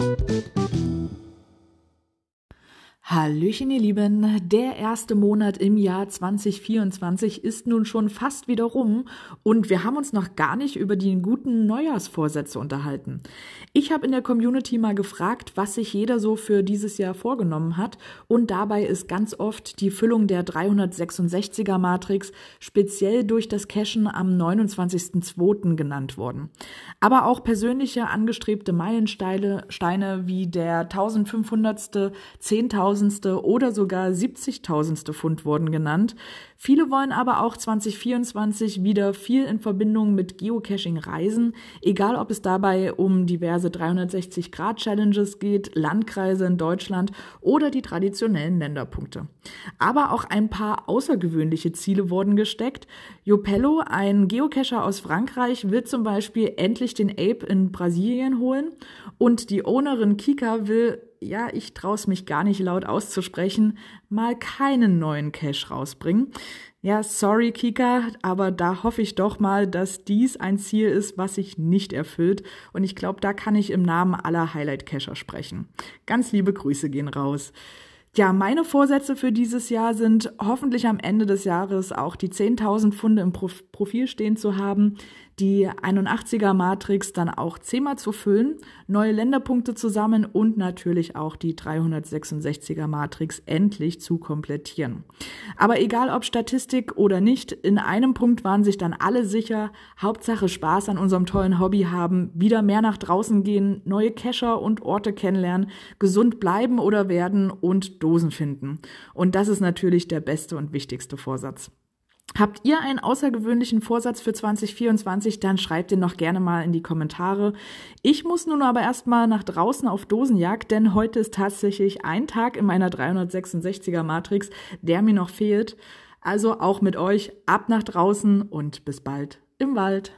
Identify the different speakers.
Speaker 1: thank you Hallöchen, ihr Lieben. Der erste Monat im Jahr 2024 ist nun schon fast wieder rum und wir haben uns noch gar nicht über die guten Neujahrsvorsätze unterhalten. Ich habe in der Community mal gefragt, was sich jeder so für dieses Jahr vorgenommen hat und dabei ist ganz oft die Füllung der 366er Matrix speziell durch das Cashen am 29.02. genannt worden. Aber auch persönliche angestrebte Meilensteine Steine wie der 1500. 10.000 hunderttausendste oder sogar siebzigtausendste Pfund wurden genannt. Viele wollen aber auch 2024 wieder viel in Verbindung mit Geocaching reisen, egal ob es dabei um diverse 360-Grad-Challenges geht, Landkreise in Deutschland oder die traditionellen Länderpunkte. Aber auch ein paar außergewöhnliche Ziele wurden gesteckt. Jopello, ein Geocacher aus Frankreich, will zum Beispiel endlich den Ape in Brasilien holen und die Ownerin Kika will ja, ich traue es mich gar nicht laut auszusprechen, mal keinen neuen Cache rausbringen. Ja, sorry Kika, aber da hoffe ich doch mal, dass dies ein Ziel ist, was sich nicht erfüllt. Und ich glaube, da kann ich im Namen aller Highlight-Cacher sprechen. Ganz liebe Grüße gehen raus. Ja, meine Vorsätze für dieses Jahr sind hoffentlich am Ende des Jahres auch die 10.000 Funde im Profil stehen zu haben, die 81er Matrix dann auch zehnmal zu füllen, neue Länderpunkte zusammen und natürlich auch die 366er Matrix endlich zu komplettieren. Aber egal ob Statistik oder nicht, in einem Punkt waren sich dann alle sicher, Hauptsache Spaß an unserem tollen Hobby haben, wieder mehr nach draußen gehen, neue Cacher und Orte kennenlernen, gesund bleiben oder werden und Dosen finden. Und das ist natürlich der beste und wichtigste Vorsatz. Habt ihr einen außergewöhnlichen Vorsatz für 2024, dann schreibt ihn noch gerne mal in die Kommentare. Ich muss nun aber erstmal nach draußen auf Dosenjagd, denn heute ist tatsächlich ein Tag in meiner 366er Matrix, der mir noch fehlt. Also auch mit euch ab nach draußen und bis bald im Wald.